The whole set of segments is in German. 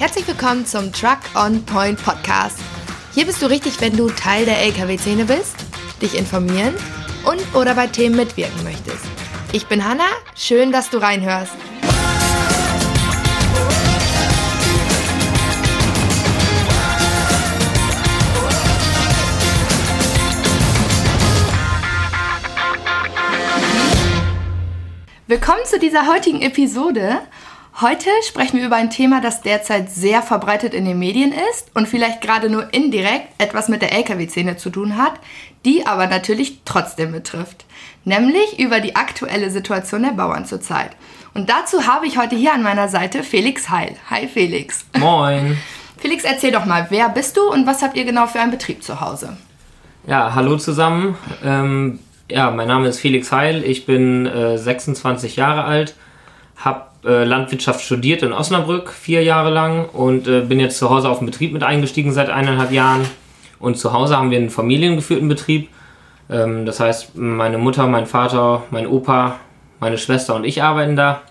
Herzlich willkommen zum Truck on Point Podcast. Hier bist du richtig, wenn du Teil der LKW-Szene bist, dich informieren und oder bei Themen mitwirken möchtest. Ich bin Hanna, schön, dass du reinhörst. Willkommen zu dieser heutigen Episode. Heute sprechen wir über ein Thema, das derzeit sehr verbreitet in den Medien ist und vielleicht gerade nur indirekt etwas mit der Lkw-Szene zu tun hat, die aber natürlich trotzdem betrifft. Nämlich über die aktuelle Situation der Bauern zurzeit. Und dazu habe ich heute hier an meiner Seite Felix Heil. Hi Felix. Moin. Felix, erzähl doch mal, wer bist du und was habt ihr genau für einen Betrieb zu Hause? Ja, hallo zusammen. Ähm, ja, mein Name ist Felix Heil, ich bin äh, 26 Jahre alt, habe äh, Landwirtschaft studiert in Osnabrück vier Jahre lang und äh, bin jetzt zu Hause auf den Betrieb mit eingestiegen seit eineinhalb Jahren. Und zu Hause haben wir einen familiengeführten Betrieb. Ähm, das heißt, meine Mutter, mein Vater, mein Opa, meine Schwester und ich arbeiten da.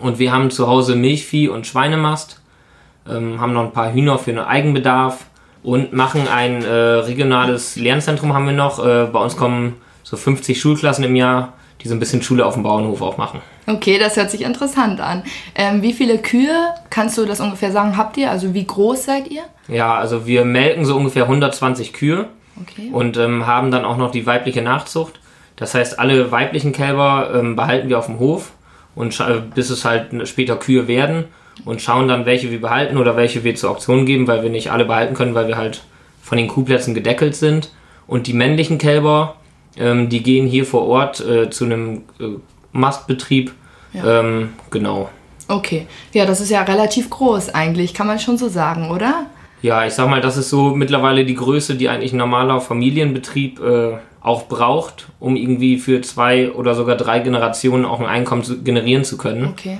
Und wir haben zu Hause Milchvieh und Schweinemast, ähm, haben noch ein paar Hühner für den Eigenbedarf und machen ein äh, regionales Lernzentrum haben wir noch. Äh, bei uns kommen so 50 Schulklassen im Jahr, die so ein bisschen Schule auf dem Bauernhof auch machen. Okay, das hört sich interessant an. Ähm, wie viele Kühe, kannst du das ungefähr sagen, habt ihr? Also wie groß seid ihr? Ja, also wir melken so ungefähr 120 Kühe Okay. und ähm, haben dann auch noch die weibliche Nachzucht. Das heißt, alle weiblichen Kälber ähm, behalten wir auf dem Hof und äh, bis es halt später Kühe werden und schauen dann, welche wir behalten oder welche wir zur Auktion geben, weil wir nicht alle behalten können, weil wir halt von den Kuhplätzen gedeckelt sind. Und die männlichen Kälber, ähm, die gehen hier vor Ort äh, zu einem äh, Mastbetrieb. Ja. Ähm, genau. Okay. Ja, das ist ja relativ groß eigentlich, kann man schon so sagen, oder? Ja, ich sag mal, das ist so mittlerweile die Größe, die eigentlich ein normaler Familienbetrieb äh, auch braucht, um irgendwie für zwei oder sogar drei Generationen auch ein Einkommen zu, generieren zu können. Okay.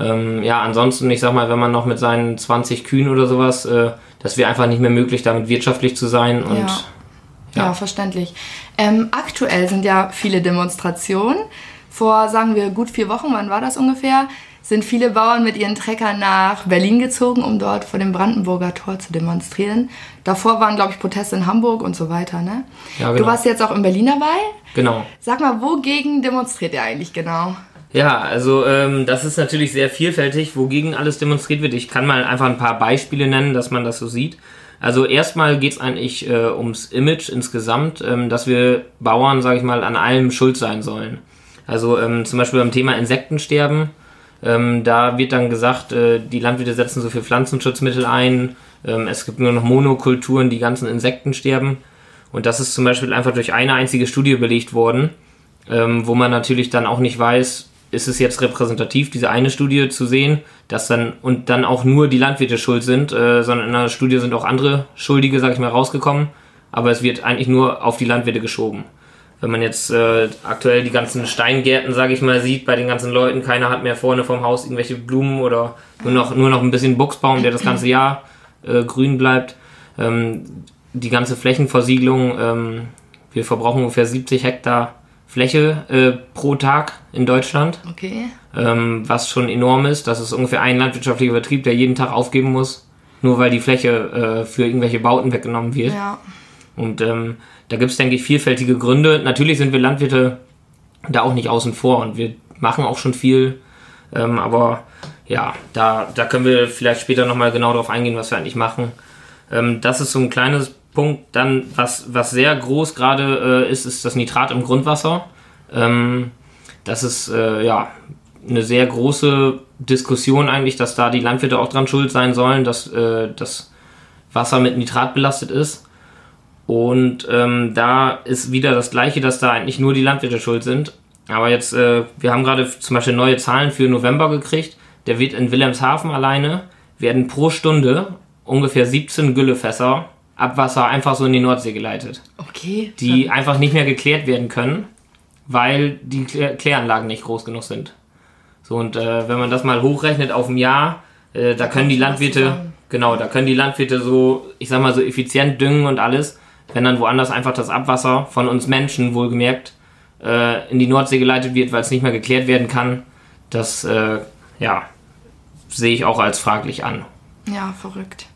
Ähm, ja, ansonsten, ich sag mal, wenn man noch mit seinen 20 Kühen oder sowas, äh, das wäre einfach nicht mehr möglich, damit wirtschaftlich zu sein. Und Ja. Ja, Ja. verständlich. Ähm, aktuell sind ja viele Demonstrationen. Vor, sagen wir, gut vier Wochen, wann war das ungefähr, sind viele Bauern mit ihren Treckern nach Berlin gezogen, um dort vor dem Brandenburger Tor zu demonstrieren. Davor waren, glaube ich, Proteste in Hamburg und so weiter, ne? Ja, Du genau. warst jetzt auch in Berlin dabei. genau. Sag mal, wogegen demonstriert ihr eigentlich genau? Ja, also ähm, das ist natürlich sehr vielfältig, wogegen alles demonstriert wird. Ich kann mal einfach ein paar Beispiele nennen, dass man das so sieht. Also erstmal geht es eigentlich äh, ums Image insgesamt, ähm, dass wir Bauern, sage ich mal, an allem schuld sein sollen. Also ähm, zum Beispiel beim Thema Insektensterben, ähm, da wird dann gesagt, äh, die Landwirte setzen so viel Pflanzenschutzmittel ein, ähm, es gibt nur noch Monokulturen, die ganzen Insekten sterben. Und das ist zum Beispiel einfach durch eine einzige Studie belegt worden, ähm, wo man natürlich dann auch nicht weiß, ist es jetzt repräsentativ, diese eine Studie zu sehen, dass dann und dann auch nur die Landwirte schuld sind, äh, sondern in der Studie sind auch andere Schuldige, sag ich mal, rausgekommen, aber es wird eigentlich nur auf die Landwirte geschoben. Wenn man jetzt äh, aktuell die ganzen Steingärten, sage ich mal, sieht bei den ganzen Leuten, keiner hat mehr vorne vom Haus irgendwelche Blumen oder nur noch, nur noch ein bisschen Buchsbaum, der das ganze Jahr äh, grün bleibt. Ähm, die ganze Flächenversiegelung, ähm, wir verbrauchen ungefähr 70 Hektar Fläche äh, pro Tag in Deutschland, Okay. ähm, was schon enorm ist. Das ist ungefähr ein landwirtschaftlicher Betrieb, der jeden Tag aufgeben muss, nur weil die Fläche äh, für irgendwelche Bauten weggenommen wird. Ja. Und ähm, da gibt es, denke ich, vielfältige Gründe. Natürlich sind wir Landwirte da auch nicht außen vor und wir machen auch schon viel. Ähm, aber ja, da, da können wir vielleicht später nochmal genau darauf eingehen, was wir eigentlich machen. Ähm, das ist so ein kleines Punkt. Dann, was, was sehr groß gerade äh, ist, ist das Nitrat im Grundwasser. Ähm, das ist äh, ja eine sehr große Diskussion eigentlich, dass da die Landwirte auch dran schuld sein sollen, dass äh, das Wasser mit Nitrat belastet ist. Und ähm, da ist wieder das Gleiche, dass da eigentlich nur die Landwirte schuld sind. Aber jetzt, äh, wir haben gerade zum Beispiel neue Zahlen für November gekriegt. Der wird in Wilhelmshaven alleine, werden pro Stunde ungefähr 17 Güllefässer Abwasser einfach so in die Nordsee geleitet, Okay. die einfach nicht mehr geklärt werden können, weil die Klär Kläranlagen nicht groß genug sind. So, und äh, wenn man das mal hochrechnet auf ein Jahr, äh, da können die Landwirte, genau, da können die Landwirte so, ich sag mal, so effizient düngen und alles, wenn dann woanders einfach das Abwasser von uns Menschen, wohlgemerkt, äh, in die Nordsee geleitet wird, weil es nicht mehr geklärt werden kann, das, äh, ja, sehe ich auch als fraglich an. Ja, verrückt.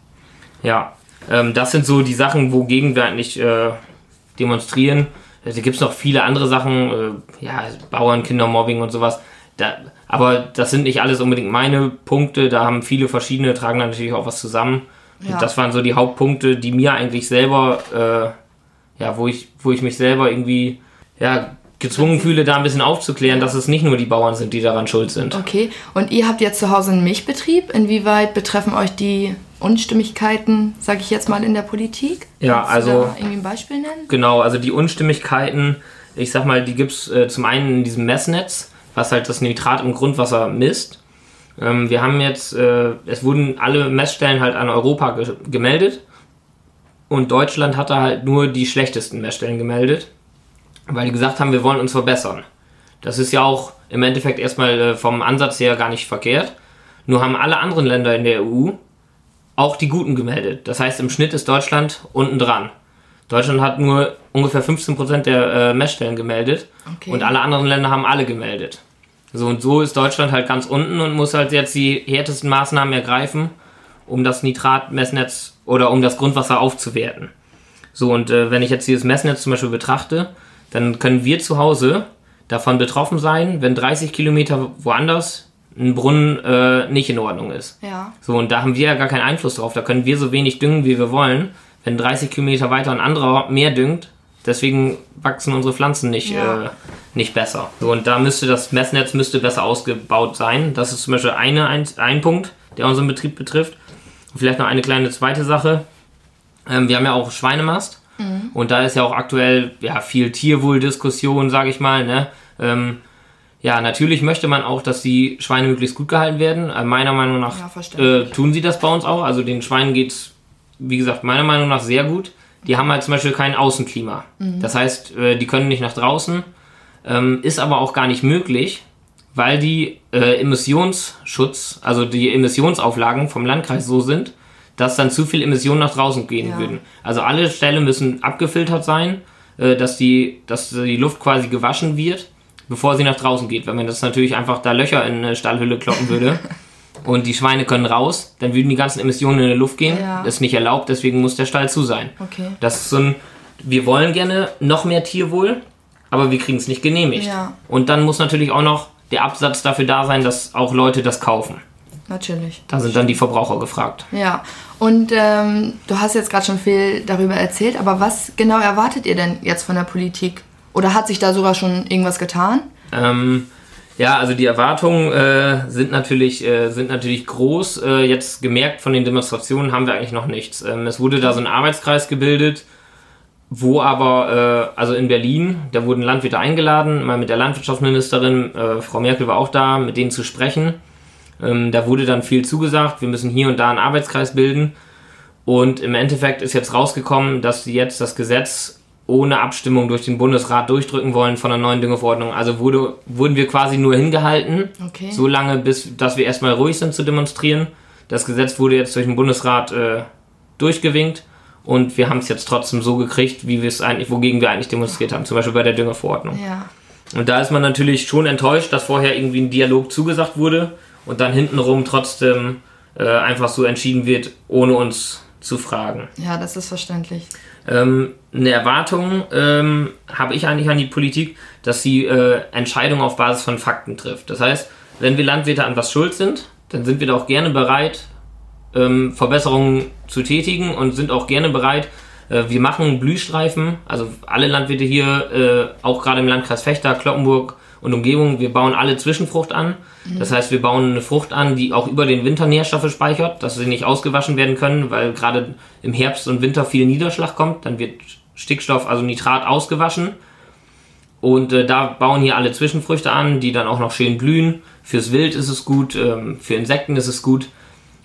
Ja, ähm, das sind so die Sachen, wogegen wir eigentlich äh, demonstrieren. Da gibt es noch viele andere Sachen, äh, ja, Bauern, Kindermobbing und sowas. Da, aber das sind nicht alles unbedingt meine Punkte. Da haben viele verschiedene, tragen da natürlich auch was zusammen. Ja. Und das waren so die Hauptpunkte, die mir eigentlich selber, äh, ja, wo ich, wo ich mich selber irgendwie, ja, gezwungen fühle, da ein bisschen aufzuklären, dass es nicht nur die Bauern sind, die daran schuld sind. Okay, und ihr habt jetzt zu Hause einen Milchbetrieb. Inwieweit betreffen euch die Unstimmigkeiten, sage ich jetzt mal, in der Politik? Ja, Kannst also. Du da irgendwie ein Beispiel nennen? Genau, also die Unstimmigkeiten, ich sag mal, die gibt es äh, zum einen in diesem Messnetz, was halt das Nitrat im Grundwasser misst. Ähm, wir haben jetzt, äh, es wurden alle Messstellen halt an Europa ge gemeldet und Deutschland hatte halt nur die schlechtesten Messstellen gemeldet weil die gesagt haben, wir wollen uns verbessern. Das ist ja auch im Endeffekt erstmal äh, vom Ansatz her gar nicht verkehrt. Nur haben alle anderen Länder in der EU auch die Guten gemeldet. Das heißt, im Schnitt ist Deutschland unten dran. Deutschland hat nur ungefähr 15% der äh, Messstellen gemeldet okay. und alle anderen Länder haben alle gemeldet. So und so ist Deutschland halt ganz unten und muss halt jetzt die härtesten Maßnahmen ergreifen, um das Nitratmessnetz oder um das Grundwasser aufzuwerten. So und äh, wenn ich jetzt dieses Messnetz zum Beispiel betrachte, dann können wir zu Hause davon betroffen sein, wenn 30 Kilometer woanders ein Brunnen äh, nicht in Ordnung ist. Ja. So, und da haben wir ja gar keinen Einfluss drauf. Da können wir so wenig düngen, wie wir wollen. Wenn 30 Kilometer weiter ein anderer mehr düngt, deswegen wachsen unsere Pflanzen nicht, ja. äh, nicht besser. So, und da müsste das Messnetz müsste besser ausgebaut sein. Das ist zum Beispiel eine, ein, ein Punkt, der unseren Betrieb betrifft. Und vielleicht noch eine kleine zweite Sache. Ähm, wir haben ja auch Schweinemast. Mhm. Und da ist ja auch aktuell ja, viel Tierwohldiskussion, sage ich mal. Ne? Ähm, ja, natürlich möchte man auch, dass die Schweine möglichst gut gehalten werden. Äh, meiner Meinung nach ja, äh, tun sie das bei uns auch. Also den Schweinen geht es, wie gesagt, meiner Meinung nach sehr gut. Die haben halt zum Beispiel kein Außenklima. Mhm. Das heißt, äh, die können nicht nach draußen. Ähm, ist aber auch gar nicht möglich, weil die äh, Emissionsschutz, also die Emissionsauflagen vom Landkreis so sind, dass dann zu viel Emissionen nach draußen gehen ja. würden. Also alle Ställe müssen abgefiltert sein, äh, dass, die, dass die Luft quasi gewaschen wird, bevor sie nach draußen geht. Wenn man das natürlich einfach da Löcher in eine Stallhülle kloppen würde und die Schweine können raus, dann würden die ganzen Emissionen in die Luft gehen. Ja. Das ist nicht erlaubt, deswegen muss der Stall zu sein. Okay. Das ist so ein, wir wollen gerne noch mehr Tierwohl, aber wir kriegen es nicht genehmigt. Ja. Und dann muss natürlich auch noch der Absatz dafür da sein, dass auch Leute das kaufen. Natürlich. Da sind dann die Verbraucher gefragt. Ja, und ähm, du hast jetzt gerade schon viel darüber erzählt, aber was genau erwartet ihr denn jetzt von der Politik? Oder hat sich da sogar schon irgendwas getan? Ähm, ja, also die Erwartungen äh, sind, natürlich, äh, sind natürlich groß. Äh, jetzt gemerkt von den Demonstrationen haben wir eigentlich noch nichts. Ähm, es wurde da so ein Arbeitskreis gebildet, wo aber, äh, also in Berlin, da wurden Landwirte eingeladen, mal mit der Landwirtschaftsministerin, äh, Frau Merkel war auch da, mit denen zu sprechen. Ähm, da wurde dann viel zugesagt, wir müssen hier und da einen Arbeitskreis bilden. Und im Endeffekt ist jetzt rausgekommen, dass sie jetzt das Gesetz ohne Abstimmung durch den Bundesrat durchdrücken wollen von der neuen Düngeverordnung. Also wurde, wurden wir quasi nur hingehalten, okay. so lange, bis dass wir erstmal ruhig sind zu demonstrieren. Das Gesetz wurde jetzt durch den Bundesrat äh, durchgewinkt und wir haben es jetzt trotzdem so gekriegt, wie wir es eigentlich, wogegen wir eigentlich demonstriert haben, zum Beispiel bei der Düngeverordnung. Ja. Und da ist man natürlich schon enttäuscht, dass vorher irgendwie ein Dialog zugesagt wurde und dann hintenrum trotzdem äh, einfach so entschieden wird, ohne uns zu fragen. Ja, das ist verständlich. Ähm, eine Erwartung ähm, habe ich eigentlich an die Politik, dass sie äh, Entscheidungen auf Basis von Fakten trifft. Das heißt, wenn wir Landwirte an was schuld sind, dann sind wir da auch gerne bereit, ähm, Verbesserungen zu tätigen und sind auch gerne bereit, äh, wir machen Blühstreifen, also alle Landwirte hier, äh, auch gerade im Landkreis Fechter, Kloppenburg, und Umgebung. Wir bauen alle Zwischenfrucht an. Mhm. Das heißt, wir bauen eine Frucht an, die auch über den Winter Nährstoffe speichert, dass sie nicht ausgewaschen werden können, weil gerade im Herbst und Winter viel Niederschlag kommt. Dann wird Stickstoff, also Nitrat, ausgewaschen. Und äh, da bauen hier alle Zwischenfrüchte an, die dann auch noch schön blühen. Fürs Wild ist es gut, ähm, für Insekten ist es gut.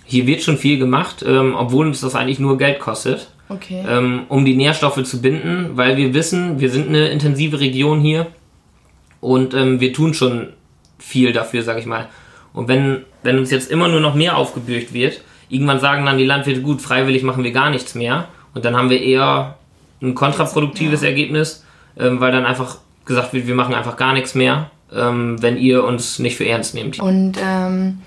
Hier wird schon viel gemacht, ähm, obwohl uns das eigentlich nur Geld kostet. Okay. Ähm, um die Nährstoffe zu binden, weil wir wissen, wir sind eine intensive Region hier und ähm, wir tun schon viel dafür, sag ich mal. Und wenn, wenn uns jetzt immer nur noch mehr aufgebürgt wird, irgendwann sagen dann die Landwirte, gut, freiwillig machen wir gar nichts mehr. Und dann haben wir eher ein kontraproduktives ja. Ergebnis, ähm, weil dann einfach gesagt wird, wir machen einfach gar nichts mehr, ähm, wenn ihr uns nicht für ernst nehmt. Und ähm,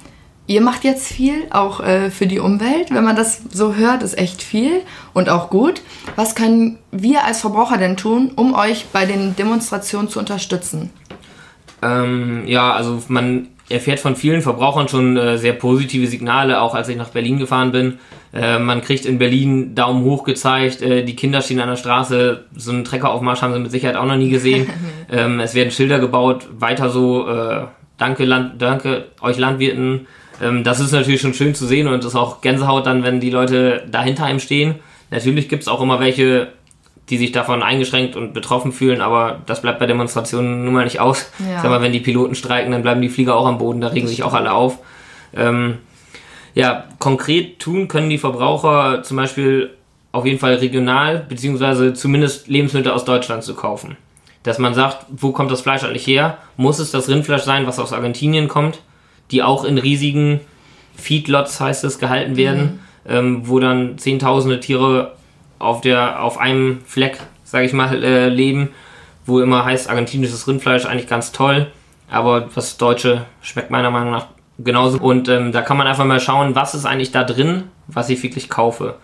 ihr macht jetzt viel, auch äh, für die Umwelt. Wenn man das so hört, ist echt viel und auch gut. Was können wir als Verbraucher denn tun, um euch bei den Demonstrationen zu unterstützen? Ähm, ja, also man erfährt von vielen Verbrauchern schon äh, sehr positive Signale, auch als ich nach Berlin gefahren bin. Äh, man kriegt in Berlin Daumen hoch gezeigt, äh, die Kinder stehen an der Straße, so einen Treckeraufmarsch haben sie mit Sicherheit auch noch nie gesehen. ähm, es werden Schilder gebaut, weiter so, äh, danke, Land, danke euch Landwirten. Ähm, das ist natürlich schon schön zu sehen und es ist auch Gänsehaut dann, wenn die Leute dahinter einem stehen. Natürlich gibt es auch immer welche, die sich davon eingeschränkt und betroffen fühlen, aber das bleibt bei Demonstrationen nun mal nicht aus. Ja. Sag mal, wenn die Piloten streiken, dann bleiben die Flieger auch am Boden, da regen sich auch alle auf. Ähm, ja, konkret tun können die Verbraucher zum Beispiel auf jeden Fall regional, beziehungsweise zumindest Lebensmittel aus Deutschland zu kaufen. Dass man sagt, wo kommt das Fleisch eigentlich her? Muss es das Rindfleisch sein, was aus Argentinien kommt, die auch in riesigen Feedlots, heißt es, gehalten werden, mhm. ähm, wo dann zehntausende Tiere auf, der, auf einem Fleck, sage ich mal, äh, leben, wo immer heißt, argentinisches Rindfleisch eigentlich ganz toll, aber das Deutsche schmeckt meiner Meinung nach genauso. Und ähm, da kann man einfach mal schauen, was ist eigentlich da drin, was ich wirklich kaufe.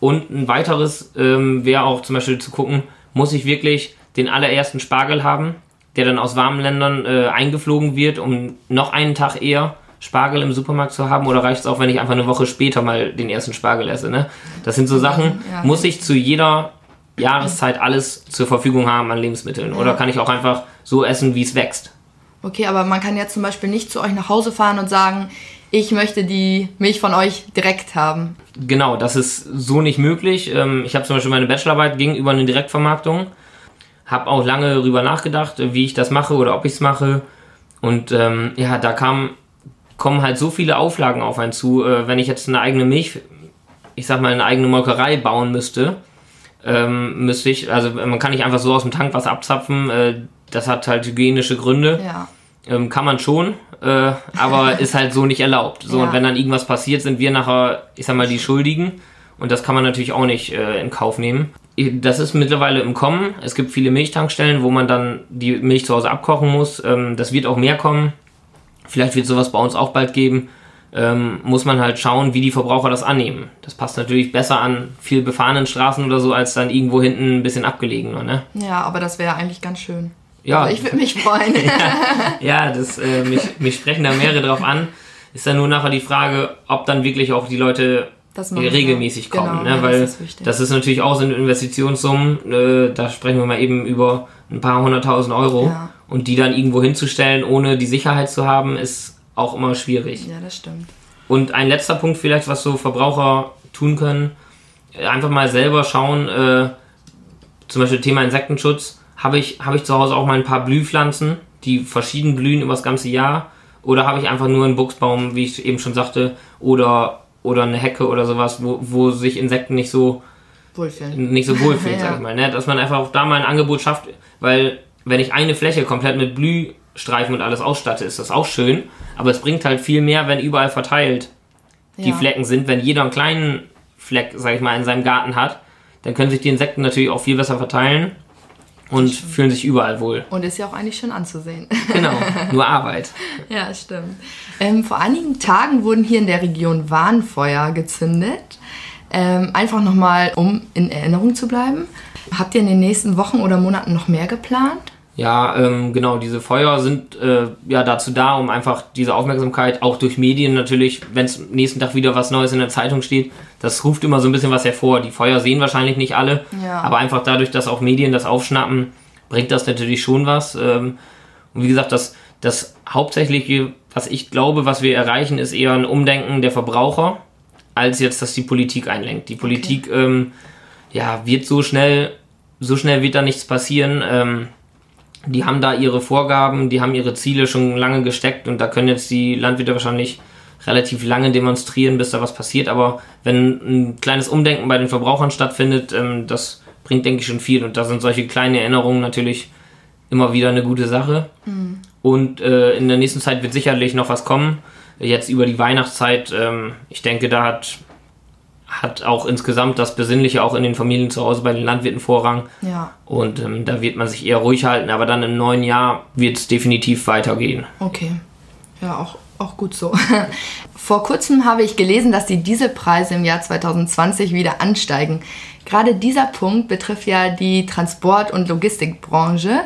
Und ein weiteres ähm, wäre auch zum Beispiel zu gucken, muss ich wirklich den allerersten Spargel haben, der dann aus warmen Ländern äh, eingeflogen wird, um noch einen Tag eher Spargel im Supermarkt zu haben oder reicht es auch, wenn ich einfach eine Woche später mal den ersten Spargel esse? Ne? Das sind so Sachen, ja, muss ich zu jeder Jahreszeit alles zur Verfügung haben an Lebensmitteln oder kann ich auch einfach so essen, wie es wächst? Okay, aber man kann ja zum Beispiel nicht zu euch nach Hause fahren und sagen, ich möchte die Milch von euch direkt haben. Genau, das ist so nicht möglich. Ähm, ich habe zum Beispiel meine Bachelorarbeit gegenüber eine Direktvermarktung, habe auch lange darüber nachgedacht, wie ich das mache oder ob ich es mache. Und ähm, ja, da kam kommen halt so viele Auflagen auf einen zu. Äh, wenn ich jetzt eine eigene Milch, ich sag mal, eine eigene Molkerei bauen müsste, ähm, müsste ich, also man kann nicht einfach so aus dem Tankwasser abzapfen, äh, das hat halt hygienische Gründe. Ja. Ähm, kann man schon, äh, aber ist halt so nicht erlaubt. So, ja. und wenn dann irgendwas passiert, sind wir nachher, ich sag mal, die Schuldigen. Und das kann man natürlich auch nicht äh, in Kauf nehmen. Das ist mittlerweile im Kommen. Es gibt viele Milchtankstellen, wo man dann die Milch zu Hause abkochen muss. Ähm, das wird auch mehr kommen. Vielleicht wird sowas bei uns auch bald geben. Ähm, muss man halt schauen, wie die Verbraucher das annehmen. Das passt natürlich besser an viel befahrenen Straßen oder so, als dann irgendwo hinten ein bisschen abgelegen. Ne? Ja, aber das wäre eigentlich ganz schön. Ja. Also ich würde mich freuen. ja, ja, das, äh, mich, mich sprechen da mehrere drauf an. Ist dann nur nachher die Frage, ob dann wirklich auch die Leute regelmäßig kommen. Genau, ne? Weil das ist, das ist, natürlich auch so eine Investitionssummen. Äh, da sprechen wir mal eben über ein paar hunderttausend Euro. Ja. Und die dann irgendwo hinzustellen, ohne die Sicherheit zu haben, ist auch immer schwierig. Ja, das stimmt. Und ein letzter Punkt vielleicht, was so Verbraucher tun können, einfach mal selber schauen, äh, zum Beispiel Thema Insektenschutz, habe ich, hab ich zu Hause auch mal ein paar Blühpflanzen, die verschieden blühen über das ganze Jahr, oder habe ich einfach nur einen Buchsbaum, wie ich eben schon sagte, oder, oder eine Hecke oder sowas, wo, wo sich Insekten nicht so wohlfühlen, nicht so wohlfühlen ja. sag ich mal. Ne? Dass man einfach auch da mal ein Angebot schafft, weil wenn ich eine Fläche komplett mit Blühstreifen und alles ausstatte, ist das auch schön. Aber es bringt halt viel mehr, wenn überall verteilt die ja. Flecken sind. Wenn jeder einen kleinen Fleck, sag ich mal, in seinem Garten hat, dann können sich die Insekten natürlich auch viel besser verteilen und fühlen sich überall wohl. Und ist ja auch eigentlich schön anzusehen. Genau, nur Arbeit. ja, stimmt. Ähm, vor einigen Tagen wurden hier in der Region Warnfeuer gezündet. Ähm, einfach nochmal, um in Erinnerung zu bleiben. Habt ihr in den nächsten Wochen oder Monaten noch mehr geplant? Ja, ähm, genau, diese Feuer sind äh, ja dazu da, um einfach diese Aufmerksamkeit, auch durch Medien natürlich, wenn es nächsten Tag wieder was Neues in der Zeitung steht, das ruft immer so ein bisschen was hervor. Die Feuer sehen wahrscheinlich nicht alle, ja. aber einfach dadurch, dass auch Medien das aufschnappen, bringt das natürlich schon was. Ähm, und wie gesagt, das, das Hauptsächliche, was ich glaube, was wir erreichen, ist eher ein Umdenken der Verbraucher, als jetzt, dass die Politik einlenkt. Die Politik okay. ähm, ja, wird so schnell, so schnell wird da nichts passieren. Die haben da ihre Vorgaben, die haben ihre Ziele schon lange gesteckt und da können jetzt die Landwirte wahrscheinlich relativ lange demonstrieren, bis da was passiert. Aber wenn ein kleines Umdenken bei den Verbrauchern stattfindet, ähm, das bringt, denke ich, schon viel. Und da sind solche kleine Erinnerungen natürlich immer wieder eine gute Sache. Mhm. Und äh, in der nächsten Zeit wird sicherlich noch was kommen. Jetzt über die Weihnachtszeit, ähm, ich denke, da hat hat auch insgesamt das Besinnliche auch in den Familien zu Hause bei den Landwirten Vorrang. Ja. Und ähm, da wird man sich eher ruhig halten, aber dann im neuen Jahr wird es definitiv weitergehen. Okay. Ja, auch, auch gut so. Vor kurzem habe ich gelesen, dass die Dieselpreise im Jahr 2020 wieder ansteigen. Gerade dieser Punkt betrifft ja die Transport- und Logistikbranche.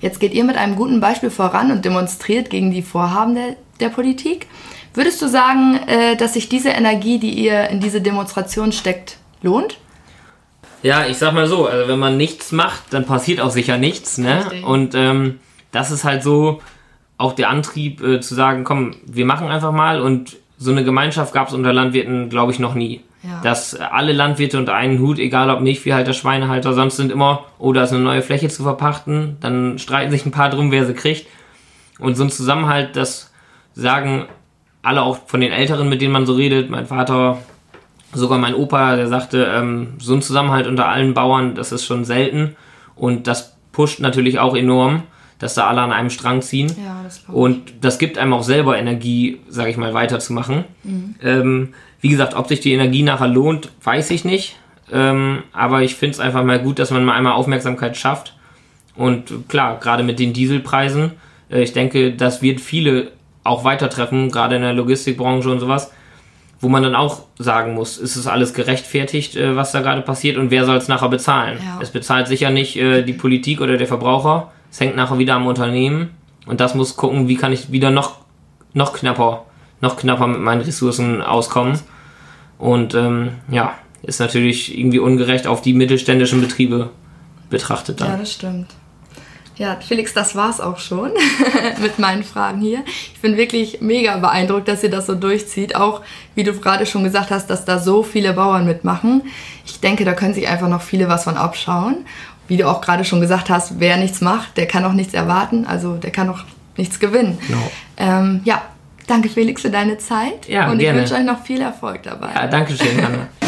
Jetzt geht ihr mit einem guten Beispiel voran und demonstriert gegen die Vorhaben der, der Politik. Würdest du sagen, äh, dass sich diese Energie, die ihr in diese Demonstration steckt, lohnt? Ja, ich sag mal so, also wenn man nichts macht, dann passiert auch sicher nichts, ne? Richtig. Und ähm, das ist halt so auch der Antrieb äh, zu sagen, komm, wir machen einfach mal und so eine Gemeinschaft gab es unter Landwirten, glaube ich, noch nie. Ja. Dass alle Landwirte unter einen Hut, egal ob Milchviehhalter, Schweinehalter, sonst sind immer, oh, da ist eine neue Fläche zu verpachten, dann streiten sich ein paar drum, wer sie kriegt. Und so ein Zusammenhalt, das sagen alle auch von den Älteren, mit denen man so redet, mein Vater, sogar mein Opa, der sagte, ähm, so ein Zusammenhalt unter allen Bauern, das ist schon selten und das pusht natürlich auch enorm, dass da alle an einem Strang ziehen. Ja, das und das gibt einem auch selber Energie, sage ich mal, weiterzumachen. Mhm. Ähm, wie gesagt, ob sich die Energie nachher lohnt, weiß ich nicht. Ähm, aber ich finde es einfach mal gut, dass man mal einmal Aufmerksamkeit schafft. Und klar, gerade mit den Dieselpreisen, äh, ich denke, das wird viele auch weiter treffen, gerade in der Logistikbranche und sowas wo man dann auch sagen muss, ist es alles gerechtfertigt, äh, was da gerade passiert und wer soll es nachher bezahlen? Ja. Es bezahlt sicher nicht äh, die Politik oder der Verbraucher, es hängt nachher wieder am Unternehmen und das muss gucken, wie kann ich wieder noch, noch knapper, noch knapper mit meinen Ressourcen auskommen. Und ähm, ja, ist natürlich irgendwie ungerecht auf die mittelständischen Betriebe betrachtet dann. Ja, das stimmt. Ja, Felix, das war's auch schon mit meinen Fragen hier. Ich bin wirklich mega beeindruckt, dass ihr das so durchzieht. Auch, wie du gerade schon gesagt hast, dass da so viele Bauern mitmachen. Ich denke, da können sich einfach noch viele was von abschauen. Wie du auch gerade schon gesagt hast, wer nichts macht, der kann auch nichts erwarten. Also der kann auch nichts gewinnen. Genau. Ähm, ja, danke Felix für deine Zeit. Ja, Und gerne. ich wünsche euch noch viel Erfolg dabei. Ja, danke schön, Anna.